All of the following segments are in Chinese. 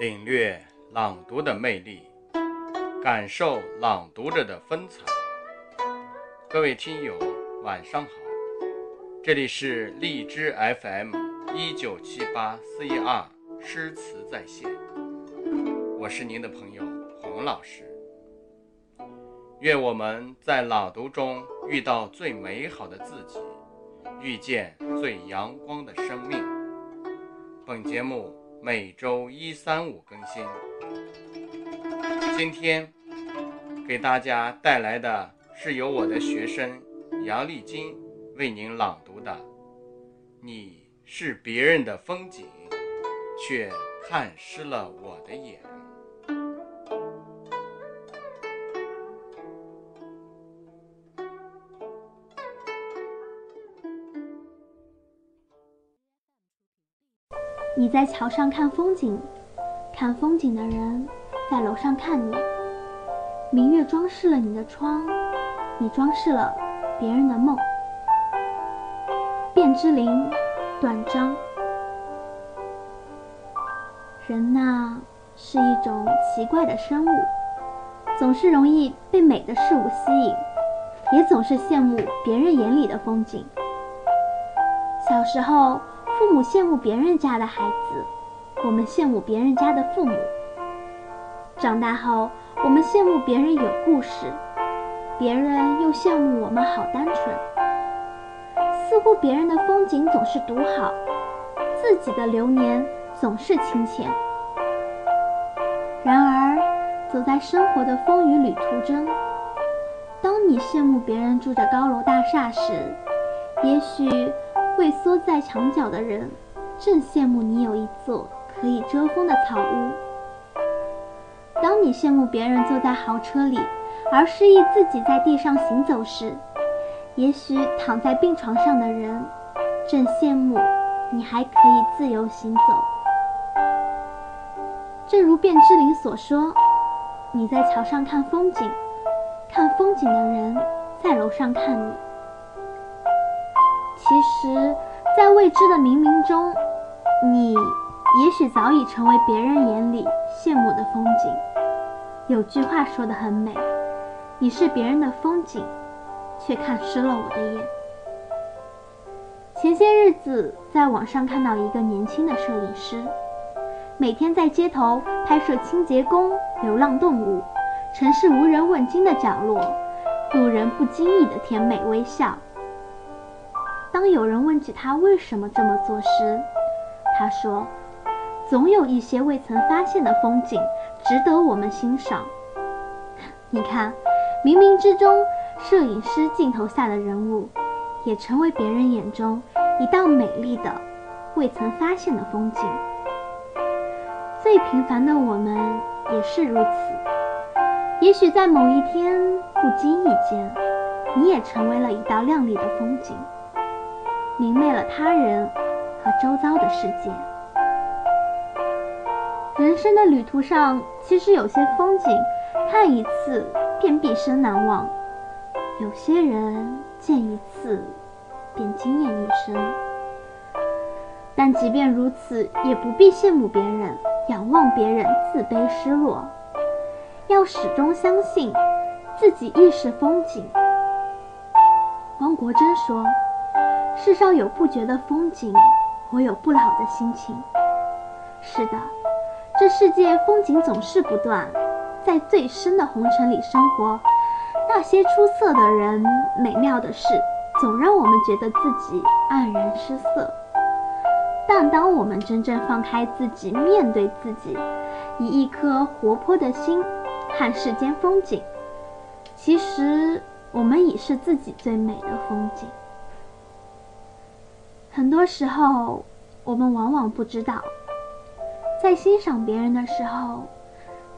领略朗读的魅力，感受朗读者的风采。各位听友，晚上好，这里是荔枝 FM 一九七八四一二诗词在线，我是您的朋友洪老师。愿我们在朗读中遇到最美好的自己，遇见最阳光的生命。本节目每周一、三、五更新。今天给大家带来的是由我的学生杨丽金为您朗读的《你是别人的风景，却看湿了我的眼》。你在桥上看风景，看风景的人在楼上看你。明月装饰了你的窗，你装饰了别人的梦。卞之琳，短章。人呐，是一种奇怪的生物，总是容易被美的事物吸引，也总是羡慕别人眼里的风景。小时候。父母羡慕别人家的孩子，我们羡慕别人家的父母。长大后，我们羡慕别人有故事，别人又羡慕我们好单纯。似乎别人的风景总是独好，自己的流年总是清浅。然而，走在生活的风雨旅途中，当你羡慕别人住着高楼大厦时，也许。畏缩在墙角的人，正羡慕你有一座可以遮风的草屋。当你羡慕别人坐在豪车里，而示意自己在地上行走时，也许躺在病床上的人，正羡慕你还可以自由行走。正如卞之琳所说：“你在桥上看风景，看风景的人在楼上看你。”其实，在未知的冥冥中，你也许早已成为别人眼里羡慕的风景。有句话说得很美：“你是别人的风景，却看湿了我的眼。”前些日子，在网上看到一个年轻的摄影师，每天在街头拍摄清洁工、流浪动物、城市无人问津的角落，路人不经意的甜美微笑。当有人问起他为什么这么做时，他说：“总有一些未曾发现的风景值得我们欣赏。”你看，冥冥之中，摄影师镜头下的人物，也成为别人眼中一道美丽的、未曾发现的风景。最平凡的我们也是如此。也许在某一天，不经意间，你也成为了一道亮丽的风景。明媚了他人和周遭的世界。人生的旅途上，其实有些风景，看一次便毕生难忘；有些人见一次便惊艳一生。但即便如此，也不必羡慕别人，仰望别人，自卑失落。要始终相信，自己亦是风景。汪国真说。世上有不绝的风景，我有不老的心情。是的，这世界风景总是不断，在最深的红尘里生活，那些出色的人、美妙的事，总让我们觉得自己黯然失色。但当我们真正放开自己，面对自己，以一颗活泼的心看世间风景，其实我们已是自己最美的风景。很多时候，我们往往不知道，在欣赏别人的时候，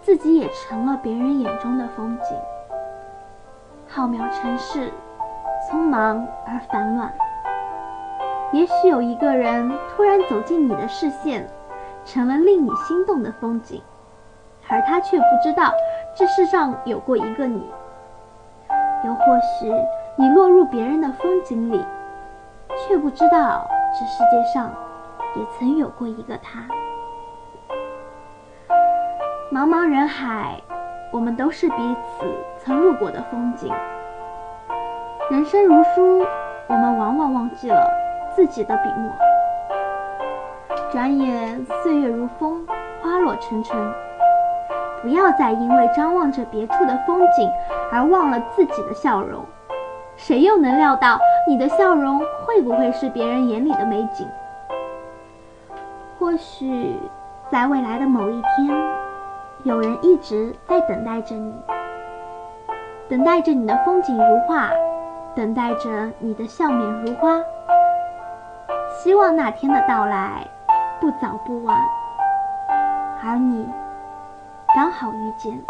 自己也成了别人眼中的风景。浩渺尘世，匆忙而烦乱。也许有一个人突然走进你的视线，成了令你心动的风景，而他却不知道这世上有过一个你。又或许，你落入别人的风景里。却不知道，这世界上也曾有过一个他。茫茫人海，我们都是彼此曾路过的风景。人生如书，我们往往忘记了自己的笔墨。转眼岁月如风，花落成尘。不要再因为张望着别处的风景而忘了自己的笑容。谁又能料到你的笑容会不会是别人眼里的美景？或许，在未来的某一天，有人一直在等待着你，等待着你的风景如画，等待着你的笑面如花。希望那天的到来不早不晚，而你刚好遇见。